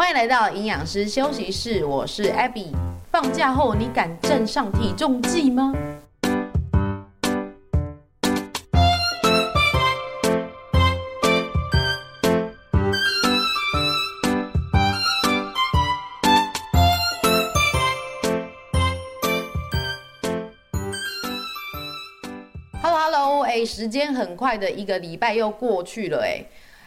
欢迎来到营养师休息室，我是 Abby。放假后你敢站上体重计吗？Hello Hello，哎，时间很快的一个礼拜又过去了，哎。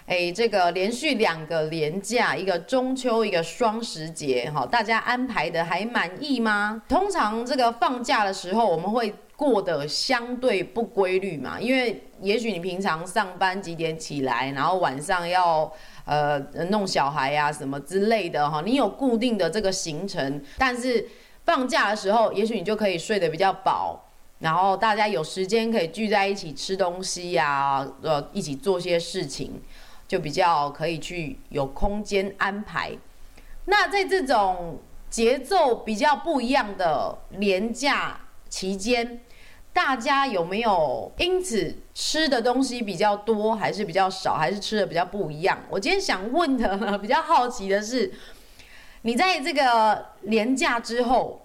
哎，这个连续两个连假，一个中秋，一个双十节，哈，大家安排的还满意吗？通常这个放假的时候，我们会过得相对不规律嘛，因为也许你平常上班几点起来，然后晚上要呃弄小孩呀、什么之类的哈，你有固定的这个行程，但是放假的时候，也许你就可以睡得比较饱，然后大家有时间可以聚在一起吃东西呀、呃，一起做些事情。就比较可以去有空间安排。那在这种节奏比较不一样的连假期间，大家有没有因此吃的东西比较多，还是比较少，还是吃的比较不一样？我今天想问的，比较好奇的是，你在这个连假之后。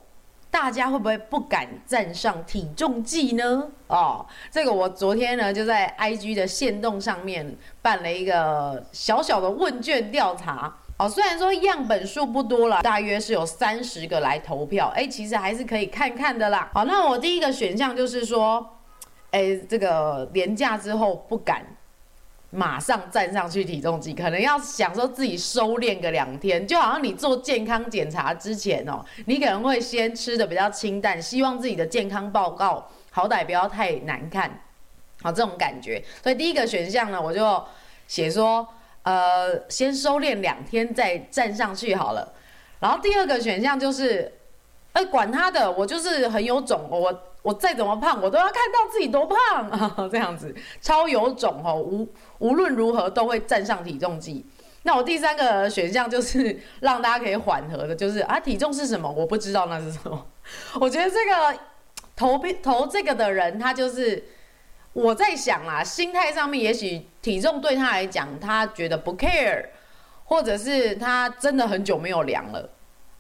大家会不会不敢站上体重计呢？哦，这个我昨天呢就在 IG 的限动上面办了一个小小的问卷调查。哦，虽然说样本数不多了，大约是有三十个来投票，哎，其实还是可以看看的啦。好，那我第一个选项就是说，哎，这个连假之后不敢。马上站上去体重计，可能要想说自己收敛个两天，就好像你做健康检查之前哦，你可能会先吃的比较清淡，希望自己的健康报告好歹不要太难看，好，这种感觉。所以第一个选项呢，我就写说，呃，先收敛两天再站上去好了。然后第二个选项就是，哎，管他的，我就是很有种，我我再怎么胖，我都要看到自己多胖啊，这样子超有种哦，无。无论如何都会站上体重计。那我第三个选项就是让大家可以缓和的，就是啊，体重是什么？我不知道那是什么。我觉得这个投投这个的人，他就是我在想啊，心态上面也许体重对他来讲，他觉得不 care，或者是他真的很久没有量了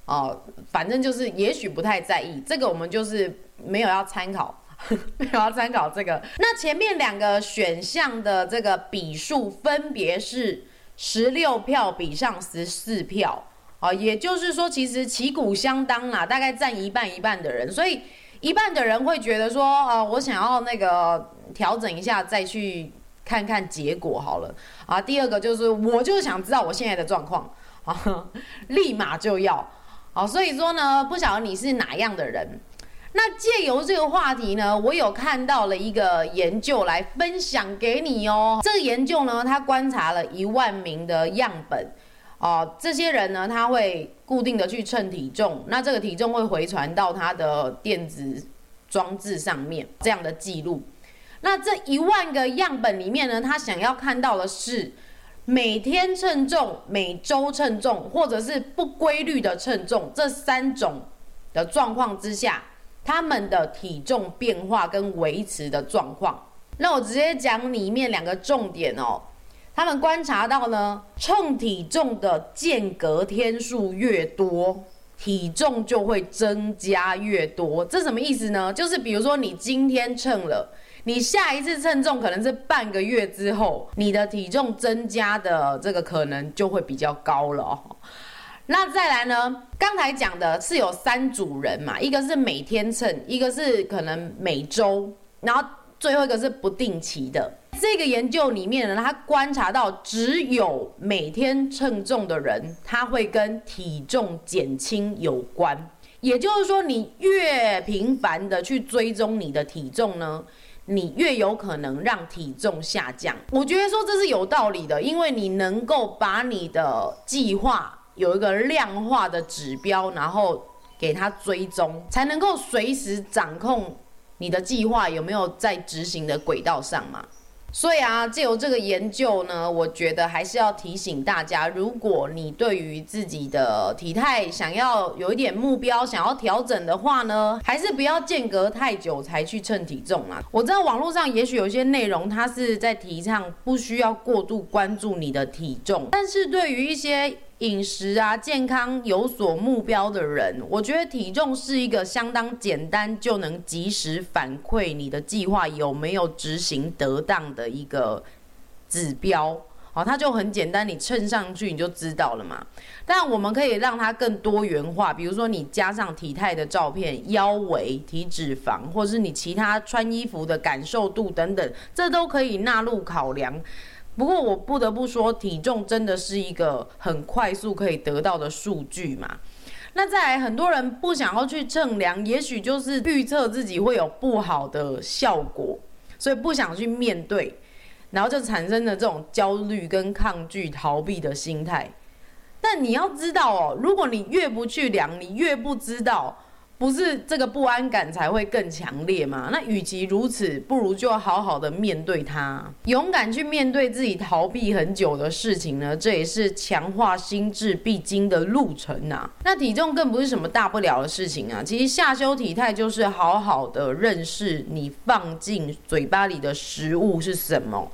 哦，反正就是也许不太在意。这个我们就是没有要参考。没有要参考这个。那前面两个选项的这个比数分别是十六票比上十四票，啊，也就是说其实旗鼓相当啦，大概占一半一半的人。所以一半的人会觉得说，啊，我想要那个调整一下，再去看看结果好了。啊，第二个就是我就想知道我现在的状况，啊，立马就要。好，所以说呢，不晓得你是哪样的人。那借由这个话题呢，我有看到了一个研究来分享给你哦。这个研究呢，他观察了一万名的样本，哦，这些人呢，他会固定的去称体重，那这个体重会回传到他的电子装置上面，这样的记录。那这一万个样本里面呢，他想要看到的是每天称重、每周称重，或者是不规律的称重这三种的状况之下。他们的体重变化跟维持的状况，那我直接讲里面两个重点哦。他们观察到呢，称体重的间隔天数越多，体重就会增加越多。这什么意思呢？就是比如说你今天称了，你下一次称重可能是半个月之后，你的体重增加的这个可能就会比较高了。那再来呢？刚才讲的是有三组人嘛，一个是每天称，一个是可能每周，然后最后一个是不定期的。这个研究里面呢，他观察到只有每天称重的人，他会跟体重减轻有关。也就是说，你越频繁的去追踪你的体重呢，你越有可能让体重下降。我觉得说这是有道理的，因为你能够把你的计划。有一个量化的指标，然后给它追踪，才能够随时掌控你的计划有没有在执行的轨道上嘛。所以啊，借由这个研究呢，我觉得还是要提醒大家，如果你对于自己的体态想要有一点目标，想要调整的话呢，还是不要间隔太久才去称体重啊。我知道网络上也许有些内容，它是在提倡不需要过度关注你的体重，但是对于一些饮食啊健康有所目标的人，我觉得体重是一个相当简单就能及时反馈你的计划有没有执行得当的一个指标。好，它就很简单，你称上去你就知道了嘛。但我们可以让它更多元化，比如说你加上体态的照片、腰围、体脂肪，或是你其他穿衣服的感受度等等，这都可以纳入考量。不过我不得不说，体重真的是一个很快速可以得到的数据嘛。那再来，很多人不想要去称量，也许就是预测自己会有不好的效果，所以不想去面对。然后就产生了这种焦虑跟抗拒、逃避的心态。但你要知道哦，如果你越不去量，你越不知道。不是这个不安感才会更强烈吗？那与其如此，不如就好好的面对它，勇敢去面对自己逃避很久的事情呢？这也是强化心智必经的路程啊。那体重更不是什么大不了的事情啊。其实下修体态就是好好的认识你放进嘴巴里的食物是什么，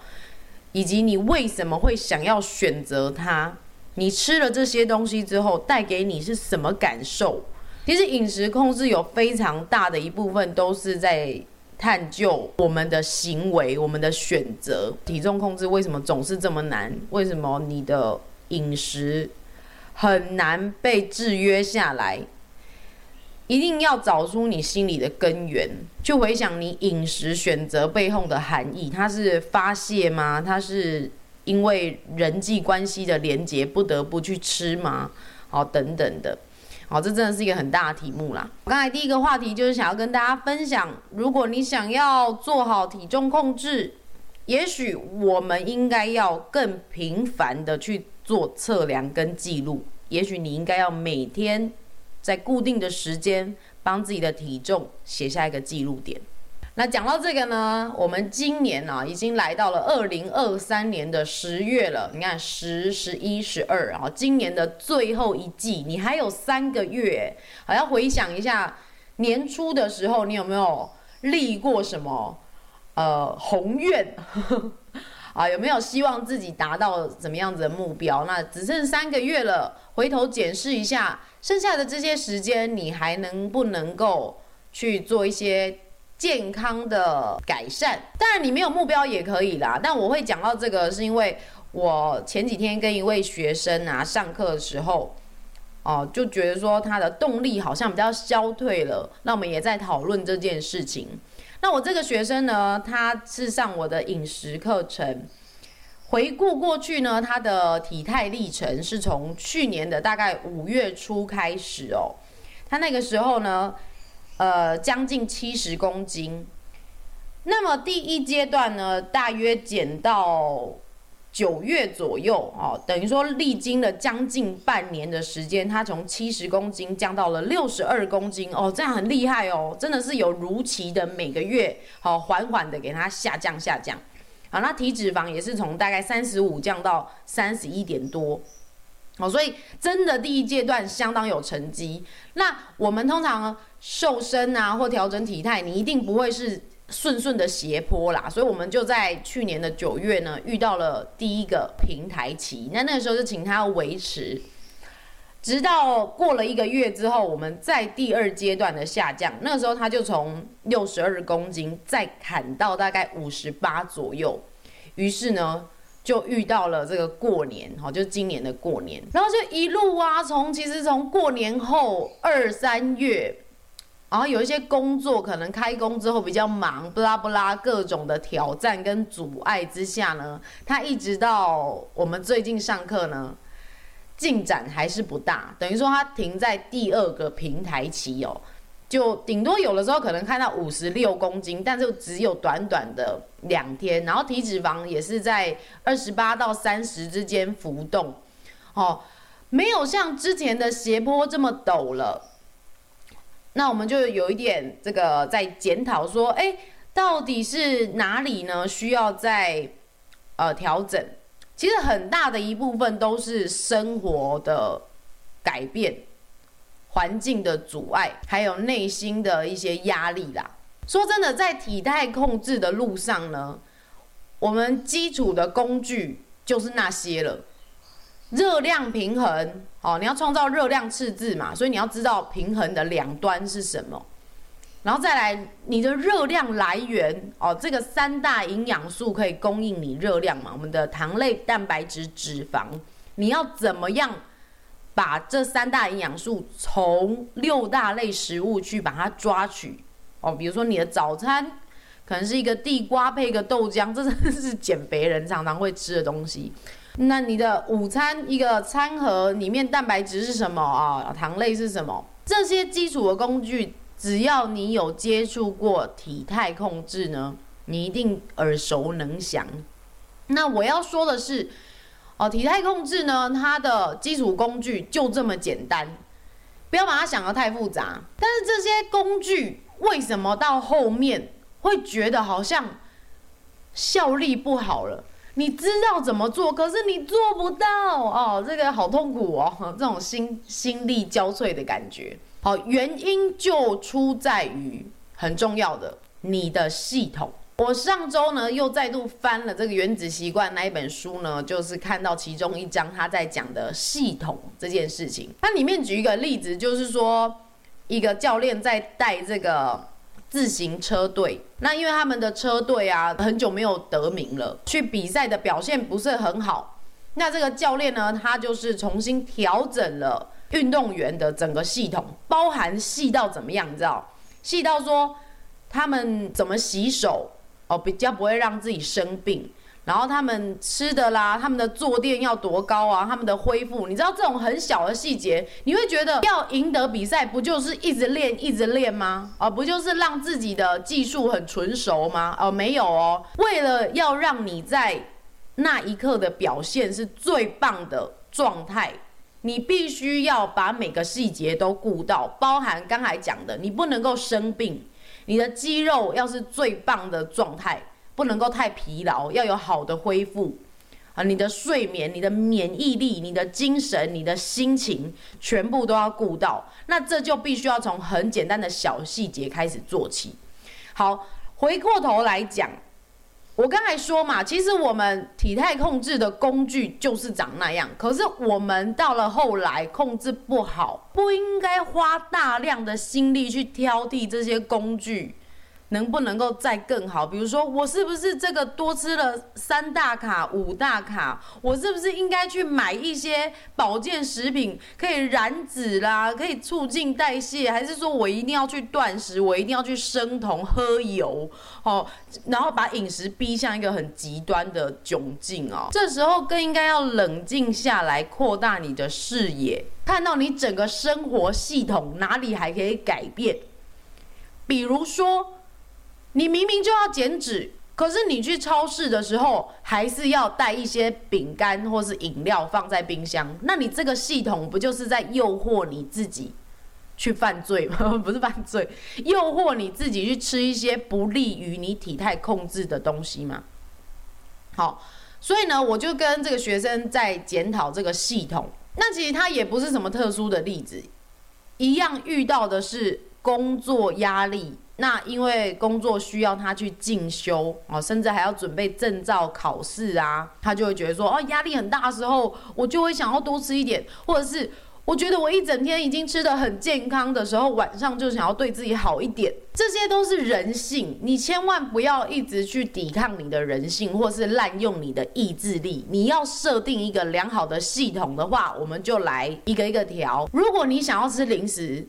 以及你为什么会想要选择它。你吃了这些东西之后，带给你是什么感受？其实饮食控制有非常大的一部分都是在探究我们的行为、我们的选择。体重控制为什么总是这么难？为什么你的饮食很难被制约下来？一定要找出你心里的根源，去回想你饮食选择背后的含义。它是发泄吗？它是因为人际关系的连结不得不去吃吗？好，等等的。好，这真的是一个很大的题目啦。我刚才第一个话题就是想要跟大家分享，如果你想要做好体重控制，也许我们应该要更频繁的去做测量跟记录。也许你应该要每天在固定的时间帮自己的体重写下一个记录点。那讲到这个呢，我们今年啊已经来到了二零二三年的十月了。你看十、十一、十二啊，今年的最后一季，你还有三个月，好，要回想一下年初的时候，你有没有立过什么呃宏愿 啊？有没有希望自己达到怎么样子的目标？那只剩三个月了，回头检视一下，剩下的这些时间，你还能不能够去做一些？健康的改善，当然你没有目标也可以啦。但我会讲到这个，是因为我前几天跟一位学生啊上课的时候，哦、就觉得说他的动力好像比较消退了。那我们也在讨论这件事情。那我这个学生呢，他是上我的饮食课程，回顾过去呢，他的体态历程是从去年的大概五月初开始哦。他那个时候呢。呃，将近七十公斤。那么第一阶段呢，大约减到九月左右哦，等于说历经了将近半年的时间，他从七十公斤降到了六十二公斤哦，这样很厉害哦，真的是有如期的每个月好缓缓的给他下降下降。好，那体脂肪也是从大概三十五降到三十一点多。好，所以真的第一阶段相当有成绩。那我们通常瘦身啊，或调整体态，你一定不会是顺顺的斜坡啦。所以我们就在去年的九月呢，遇到了第一个平台期。那那个时候就请他维持，直到过了一个月之后，我们在第二阶段的下降。那个时候他就从六十二公斤再砍到大概五十八左右。于是呢。就遇到了这个过年，哈，就是今年的过年，然后就一路啊，从其实从过年后二三月，然后有一些工作可能开工之后比较忙，不拉不拉各种的挑战跟阻碍之下呢，他一直到我们最近上课呢，进展还是不大，等于说他停在第二个平台期哦。就顶多有的时候可能看到五十六公斤，但就只有短短的两天，然后体脂肪也是在二十八到三十之间浮动，哦，没有像之前的斜坡这么陡了。那我们就有一点这个在检讨说，哎，到底是哪里呢？需要再呃调整？其实很大的一部分都是生活的改变。环境的阻碍，还有内心的一些压力啦。说真的，在体态控制的路上呢，我们基础的工具就是那些了。热量平衡哦，你要创造热量赤字嘛，所以你要知道平衡的两端是什么，然后再来你的热量来源哦，这个三大营养素可以供应你热量嘛，我们的糖类、蛋白质、脂肪，你要怎么样把这三大营养素从六大类食物去把它抓取哦，比如说你的早餐可能是一个地瓜配一个豆浆，这真的是减肥人常常会吃的东西。那你的午餐一个餐盒里面蛋白质是什么啊？糖类是什么？这些基础的工具，只要你有接触过体态控制呢，你一定耳熟能详。那我要说的是，哦，体态控制呢，它的基础工具就这么简单，不要把它想得太复杂。但是这些工具为什么到后面会觉得好像效力不好了？你知道怎么做，可是你做不到哦，这个好痛苦哦，这种心心力交瘁的感觉。好，原因就出在于很重要的你的系统。我上周呢又再度翻了这个《原子习惯》那一本书呢，就是看到其中一章他在讲的系统这件事情。它里面举一个例子，就是说一个教练在带这个。自行车队，那因为他们的车队啊，很久没有得名了，去比赛的表现不是很好。那这个教练呢，他就是重新调整了运动员的整个系统，包含细到怎么样，你知道？细到说他们怎么洗手哦，比较不会让自己生病。然后他们吃的啦，他们的坐垫要多高啊？他们的恢复，你知道这种很小的细节，你会觉得要赢得比赛，不就是一直练一直练吗？而、不就是让自己的技术很纯熟吗？哦、没有哦，为了要让你在那一刻的表现是最棒的状态，你必须要把每个细节都顾到，包含刚才讲的，你不能够生病，你的肌肉要是最棒的状态。不能够太疲劳，要有好的恢复啊！你的睡眠、你的免疫力、你的精神、你的心情，全部都要顾到。那这就必须要从很简单的小细节开始做起。好，回过头来讲，我刚才说嘛，其实我们体态控制的工具就是长那样。可是我们到了后来控制不好，不应该花大量的心力去挑剔这些工具。能不能够再更好？比如说，我是不是这个多吃了三大卡、五大卡？我是不是应该去买一些保健食品，可以燃脂啦，可以促进代谢？还是说我一定要去断食？我一定要去生酮、喝油？哦，然后把饮食逼向一个很极端的窘境哦。这时候更应该要冷静下来，扩大你的视野，看到你整个生活系统哪里还可以改变。比如说。你明明就要减脂，可是你去超市的时候，还是要带一些饼干或是饮料放在冰箱。那你这个系统不就是在诱惑你自己去犯罪吗？不是犯罪，诱惑你自己去吃一些不利于你体态控制的东西吗？好，所以呢，我就跟这个学生在检讨这个系统。那其实他也不是什么特殊的例子，一样遇到的是工作压力。那因为工作需要他去进修哦，甚至还要准备证照考试啊，他就会觉得说哦，压力很大的时候，我就会想要多吃一点，或者是我觉得我一整天已经吃得很健康的时候，晚上就想要对自己好一点，这些都是人性，你千万不要一直去抵抗你的人性，或是滥用你的意志力。你要设定一个良好的系统的话，我们就来一个一个调。如果你想要吃零食，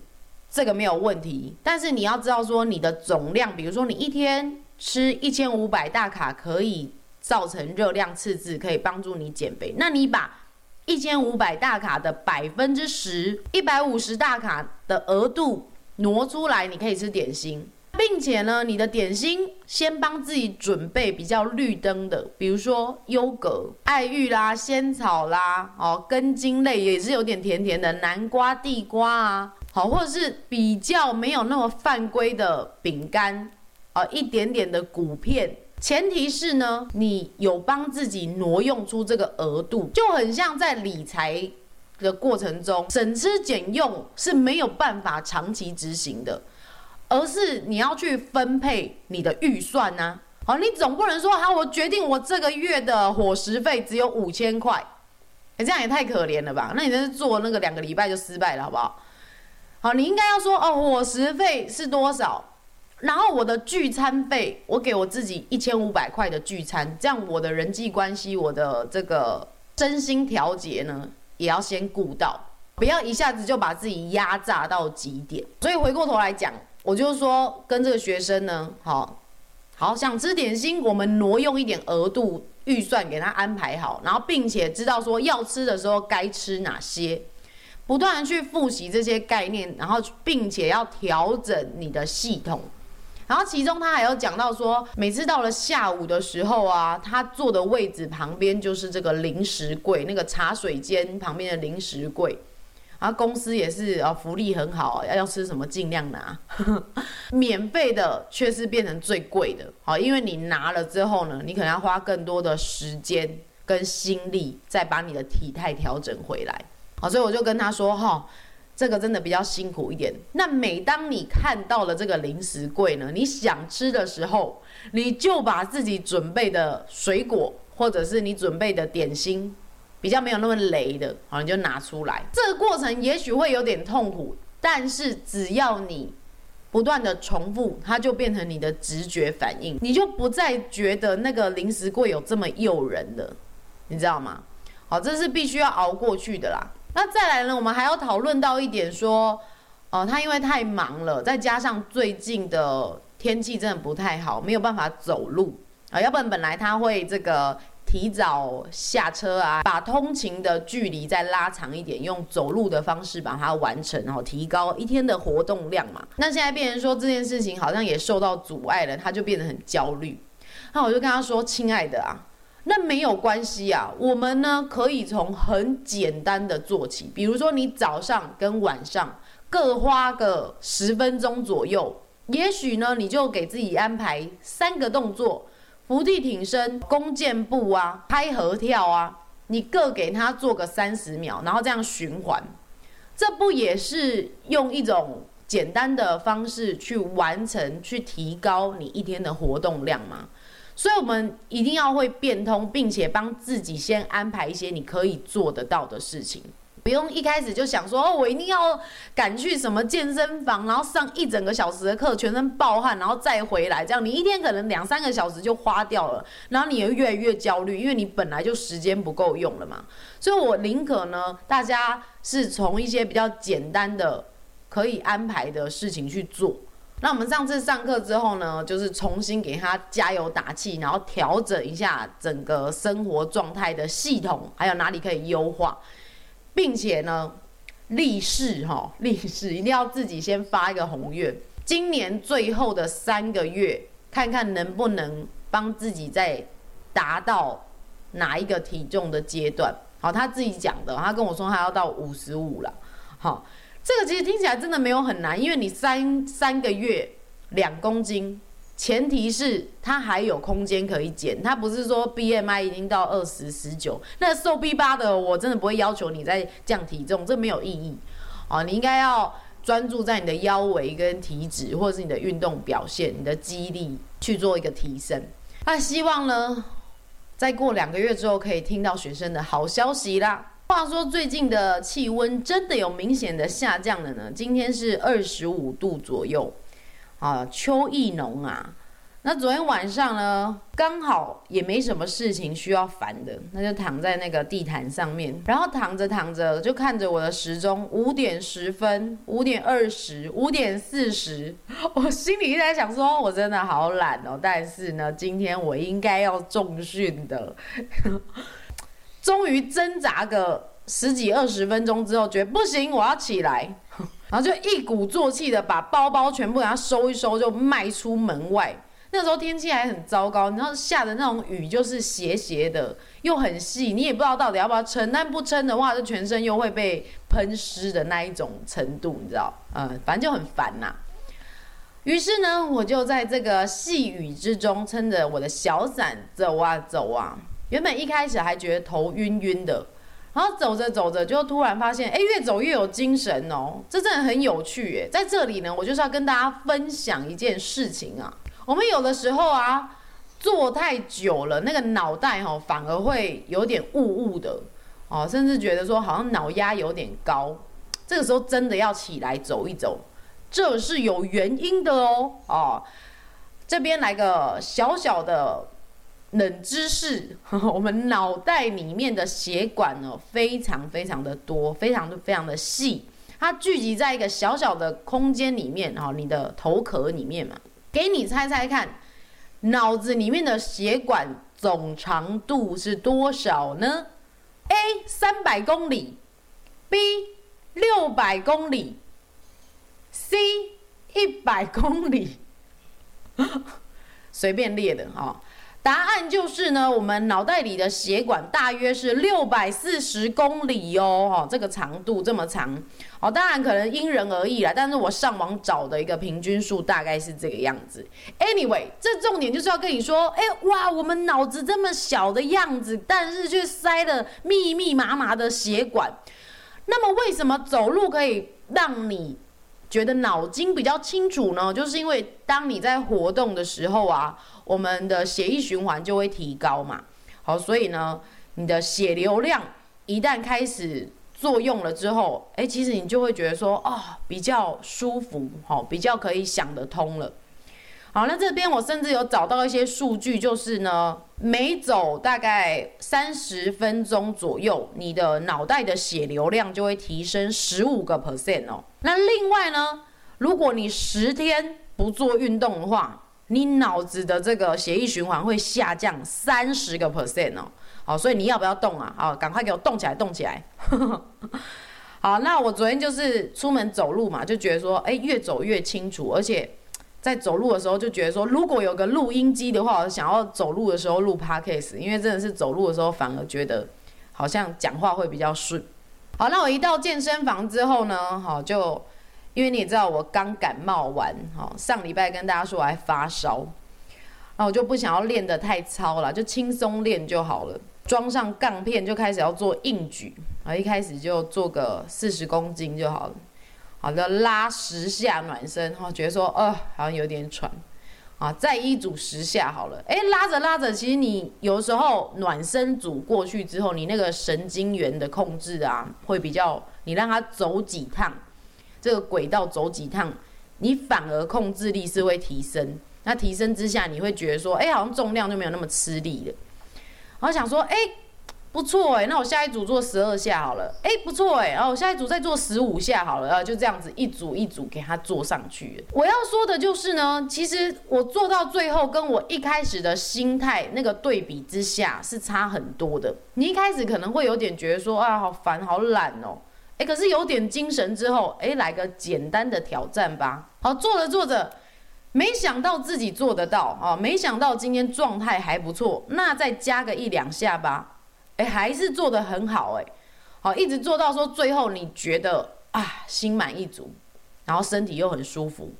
这个没有问题，但是你要知道说你的总量，比如说你一天吃一千五百大卡，可以造成热量赤字，可以帮助你减肥。那你把一千五百大卡的百分之十，一百五十大卡的额度挪出来，你可以吃点心，并且呢，你的点心先帮自己准备比较绿灯的，比如说优格、爱玉啦、仙草啦，哦，根茎类也是有点甜甜的，南瓜、地瓜啊。好，或者是比较没有那么犯规的饼干，啊，一点点的谷片，前提是呢，你有帮自己挪用出这个额度，就很像在理财的过程中，省吃俭用是没有办法长期执行的，而是你要去分配你的预算呢、啊。好，你总不能说，好，我决定我这个月的伙食费只有五千块。哎，这样也太可怜了吧？那你这是做那个两个礼拜就失败了，好不好？好，你应该要说哦，伙食费是多少？然后我的聚餐费，我给我自己一千五百块的聚餐，这样我的人际关系，我的这个身心调节呢，也要先顾到，不要一下子就把自己压榨到极点。所以回过头来讲，我就说跟这个学生呢，好，好想吃点心，我们挪用一点额度预算给他安排好，然后并且知道说要吃的时候该吃哪些，不断的去复习这些概念，然后并且要调整你的系统。然后其中他还有讲到说，每次到了下午的时候啊，他坐的位置旁边就是这个零食柜，那个茶水间旁边的零食柜。然后公司也是啊，福利很好，要要吃什么尽量拿，免费的却是变成最贵的。好，因为你拿了之后呢，你可能要花更多的时间跟心力，再把你的体态调整回来。好，所以我就跟他说哈。这个真的比较辛苦一点。那每当你看到了这个零食柜呢，你想吃的时候，你就把自己准备的水果，或者是你准备的点心，比较没有那么雷的，好，你就拿出来。这个过程也许会有点痛苦，但是只要你不断的重复，它就变成你的直觉反应，你就不再觉得那个零食柜有这么诱人了，你知道吗？好，这是必须要熬过去的啦。那再来呢？我们还要讨论到一点，说，呃，他因为太忙了，再加上最近的天气真的不太好，没有办法走路啊，要不然本来他会这个提早下车啊，把通勤的距离再拉长一点，用走路的方式把它完成，然后提高一天的活动量嘛。那现在变成说这件事情好像也受到阻碍了，他就变得很焦虑。那我就跟他说：“亲爱的啊。”那没有关系啊，我们呢可以从很简单的做起，比如说你早上跟晚上各花个十分钟左右，也许呢你就给自己安排三个动作：伏地挺身、弓箭步啊、拍合跳啊，你各给他做个三十秒，然后这样循环，这不也是用一种简单的方式去完成、去提高你一天的活动量吗？所以，我们一定要会变通，并且帮自己先安排一些你可以做得到的事情，不用一开始就想说哦，我一定要赶去什么健身房，然后上一整个小时的课，全身暴汗，然后再回来，这样你一天可能两三个小时就花掉了，然后你也越来越焦虑，因为你本来就时间不够用了嘛。所以我宁可呢，大家是从一些比较简单的可以安排的事情去做。那我们上次上课之后呢，就是重新给他加油打气，然后调整一下整个生活状态的系统，还有哪里可以优化，并且呢，立誓哈，立誓一定要自己先发一个宏愿，今年最后的三个月，看看能不能帮自己再达到哪一个体重的阶段。好，他自己讲的，他跟我说他要到五十五了，好。这个其实听起来真的没有很难，因为你三三个月两公斤，前提是它还有空间可以减，它不是说 BMI 已经到二十十九，那瘦 B 八的我真的不会要求你再降体重，这没有意义哦。你应该要专注在你的腰围跟体脂，或者是你的运动表现、你的肌力去做一个提升。那希望呢，再过两个月之后可以听到学生的好消息啦。话说最近的气温真的有明显的下降了呢？今天是二十五度左右，啊，秋意浓啊。那昨天晚上呢，刚好也没什么事情需要烦的，那就躺在那个地毯上面，然后躺着躺着就看着我的时钟，五点十分、五点二十、五点四十，我心里一直在想说，我真的好懒哦。但是呢，今天我应该要重训的。终于挣扎个十几二十分钟之后，觉得不行，我要起来，然后就一鼓作气的把包包全部给它收一收，就迈出门外。那时候天气还很糟糕，然后下的那种雨就是斜斜的，又很细，你也不知道到底要不要撑。但不撑的话，就全身又会被喷湿的那一种程度，你知道？嗯，反正就很烦呐。于是呢，我就在这个细雨之中，撑着我的小伞走啊走啊。原本一开始还觉得头晕晕的，然后走着走着就突然发现，哎，越走越有精神哦，这真的很有趣哎。在这里呢，我就是要跟大家分享一件事情啊。我们有的时候啊，坐太久了，那个脑袋哦，反而会有点雾雾的。哦，甚至觉得说好像脑压有点高，这个时候真的要起来走一走，这是有原因的哦。哦，这边来个小小的冷知识，我们脑袋里面的血管呢，非常非常的多，非常的非常的细，它聚集在一个小小的空间里面，哦，你的头壳里面嘛，给你猜猜看，脑子里面的血管总长度是多少呢？A 三百公里，B 六百公里，C 一百公里，随便列的哈。答案就是呢，我们脑袋里的血管大约是六百四十公里哦，哈，这个长度这么长，哦，当然可能因人而异啦，但是我上网找的一个平均数大概是这个样子。Anyway，这重点就是要跟你说，哎，哇，我们脑子这么小的样子，但是却塞了密密麻麻的血管，那么为什么走路可以让你觉得脑筋比较清楚呢？就是因为当你在活动的时候啊。我们的血液循环就会提高嘛，好，所以呢，你的血流量一旦开始作用了之后，哎，其实你就会觉得说，哦，比较舒服，好，比较可以想得通了。好，那这边我甚至有找到一些数据，就是呢，每走大概三十分钟左右，你的脑袋的血流量就会提升十五个 percent 哦。那另外呢，如果你十天不做运动的话，你脑子的这个血液循环会下降三十个 percent 哦，好，所以你要不要动啊？好，赶快给我动起来，动起来。好，那我昨天就是出门走路嘛，就觉得说，哎，越走越清楚，而且在走路的时候就觉得说，如果有个录音机的话，我想要走路的时候录 podcast，因为真的是走路的时候反而觉得好像讲话会比较顺。好，那我一到健身房之后呢，好就。因为你也知道我刚感冒完，哈，上礼拜跟大家说我还发烧，那我就不想要练得太操了，就轻松练就好了。装上杠片就开始要做硬举，啊，一开始就做个四十公斤就好了。好的，拉十下暖身，哈，觉得说，呃，好像有点喘，啊，再一组十下好了。哎，拉着拉着，其实你有时候暖身组过去之后，你那个神经元的控制啊，会比较，你让它走几趟。这个轨道走几趟，你反而控制力是会提升。那提升之下，你会觉得说，哎，好像重量就没有那么吃力了。然后想说，哎，不错哎，那我下一组做十二下好了。哎，不错哎，然后我下一组再做十五下好了。啊，就这样子一组一组给它做上去。我要说的就是呢，其实我做到最后，跟我一开始的心态那个对比之下是差很多的。你一开始可能会有点觉得说，啊，好烦，好懒哦。哎，可是有点精神之后，哎，来个简单的挑战吧。好，做着做着，没想到自己做得到啊！没想到今天状态还不错，那再加个一两下吧。哎，还是做得很好哎。好，一直做到说最后你觉得啊，心满意足，然后身体又很舒服，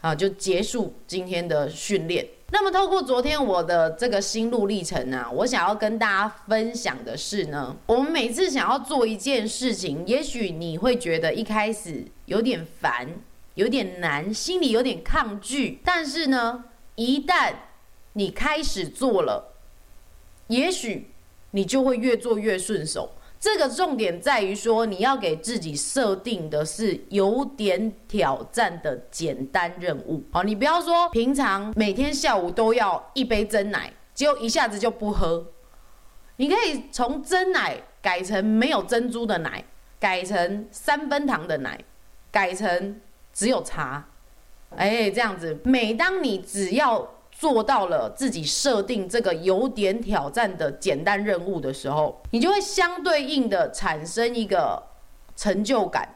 啊，就结束今天的训练。那么，透过昨天我的这个心路历程呢、啊，我想要跟大家分享的是呢，我们每次想要做一件事情，也许你会觉得一开始有点烦，有点难，心里有点抗拒，但是呢，一旦你开始做了，也许你就会越做越顺手。这个重点在于说，你要给自己设定的是有点挑战的简单任务。好，你不要说平常每天下午都要一杯真奶，结果一下子就不喝。你可以从真奶改成没有珍珠的奶，改成三分糖的奶，改成只有茶。哎，这样子，每当你只要做到了自己设定这个有点挑战的简单任务的时候，你就会相对应的产生一个成就感，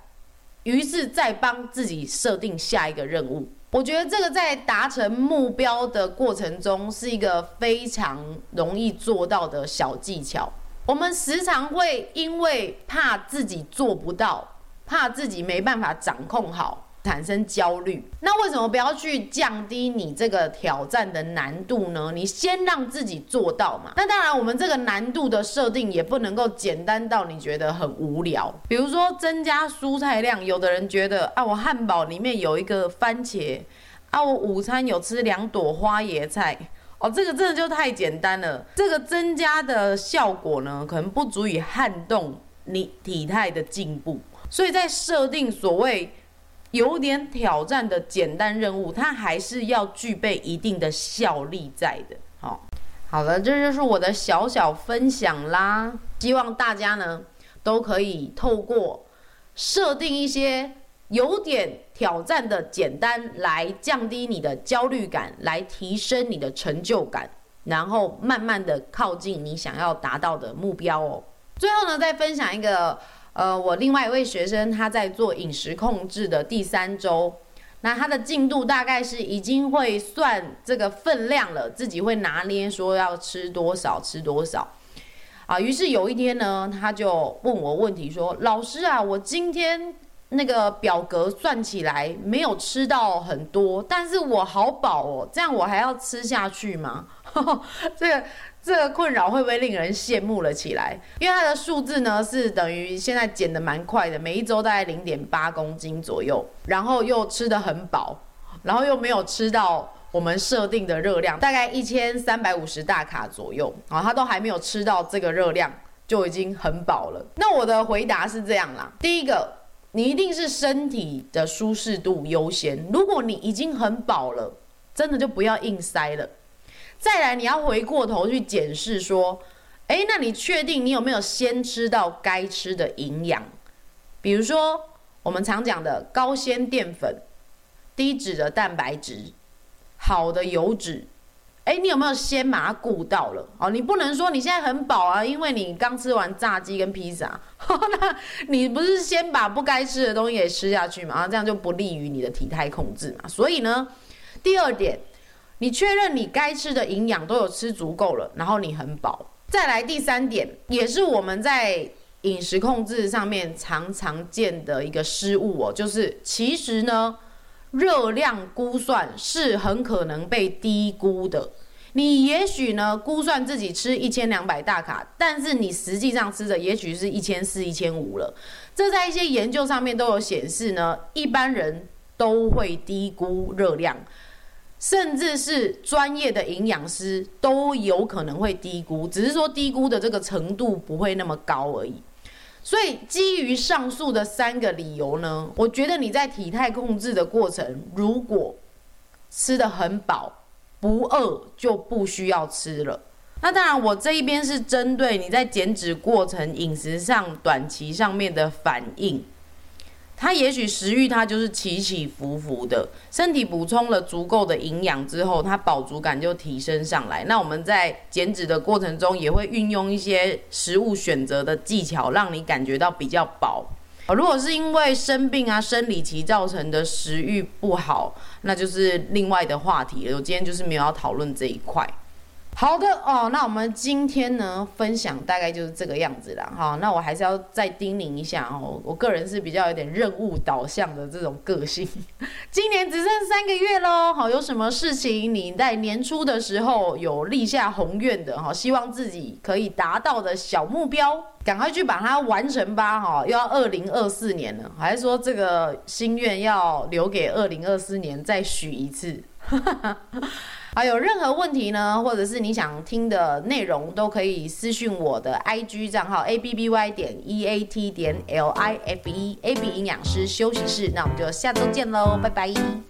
于是再帮自己设定下一个任务。我觉得这个在达成目标的过程中是一个非常容易做到的小技巧。我们时常会因为怕自己做不到，怕自己没办法掌控好。产生焦虑，那为什么不要去降低你这个挑战的难度呢？你先让自己做到嘛。那当然，我们这个难度的设定也不能够简单到你觉得很无聊。比如说增加蔬菜量，有的人觉得啊，我汉堡里面有一个番茄，啊，我午餐有吃两朵花椰菜，哦，这个真的就太简单了。这个增加的效果呢，可能不足以撼动你体态的进步。所以在设定所谓有点挑战的简单任务，它还是要具备一定的效力在的。好，好了，这就是我的小小分享啦。希望大家呢都可以透过设定一些有点挑战的简单，来降低你的焦虑感，来提升你的成就感，然后慢慢的靠近你想要达到的目标哦。最后呢，再分享一个。呃，我另外一位学生他在做饮食控制的第三周，那他的进度大概是已经会算这个分量了，自己会拿捏说要吃多少吃多少，啊，于是有一天呢，他就问我问题说，老师啊，我今天那个表格算起来没有吃到很多，但是我好饱哦，这样我还要吃下去吗？这个。这个困扰会不会令人羡慕了起来？因为它的数字呢是等于现在减得蛮快的，每一周大概零点八公斤左右，然后又吃得很饱，然后又没有吃到我们设定的热量，大概一千三百五十大卡左右啊，他都还没有吃到这个热量，就已经很饱了。那我的回答是这样啦：第一个，你一定是身体的舒适度优先，如果你已经很饱了，真的就不要硬塞了。再来，你要回过头去检视说，诶，那你确定你有没有先吃到该吃的营养？比如说，我们常讲的高纤淀粉、低脂的蛋白质、好的油脂，诶，你有没有先把它顾到了？哦，你不能说你现在很饱啊，因为你刚吃完炸鸡跟披萨，那你不是先把不该吃的东西给吃下去嘛？啊，这样就不利于你的体态控制嘛。所以呢，第二点。你确认你该吃的营养都有吃足够了，然后你很饱。再来第三点，也是我们在饮食控制上面常常见的一个失误哦，就是其实呢，热量估算是很可能被低估的。你也许呢估算自己吃一千两百大卡，但是你实际上吃的也许是一千四、一千五了。这在一些研究上面都有显示呢，一般人都会低估热量。甚至是专业的营养师都有可能会低估，只是说低估的这个程度不会那么高而已。所以基于上述的三个理由呢，我觉得你在体态控制的过程，如果吃得很饱，不饿就不需要吃了。那当然，我这一边是针对你在减脂过程饮食上短期上面的反应。它也许食欲它就是起起伏伏的，身体补充了足够的营养之后，它饱足感就提升上来。那我们在减脂的过程中，也会运用一些食物选择的技巧，让你感觉到比较饱。如果是因为生病啊、生理期造成的食欲不好，那就是另外的话题了。我今天就是没有要讨论这一块。好的哦，那我们今天呢，分享大概就是这个样子啦。哈。那我还是要再叮咛一下哦，我个人是比较有点任务导向的这种个性。今年只剩三个月喽，好，有什么事情你在年初的时候有立下宏愿的哈，希望自己可以达到的小目标，赶快去把它完成吧哈，又要二零二四年了，还是说这个心愿要留给二零二四年再许一次？好，有任何问题呢，或者是你想听的内容，都可以私讯我的 IG 账号 A B B Y 点 E A T 点 L I F E A B 营养师休息室。那我们就下周见喽，拜拜。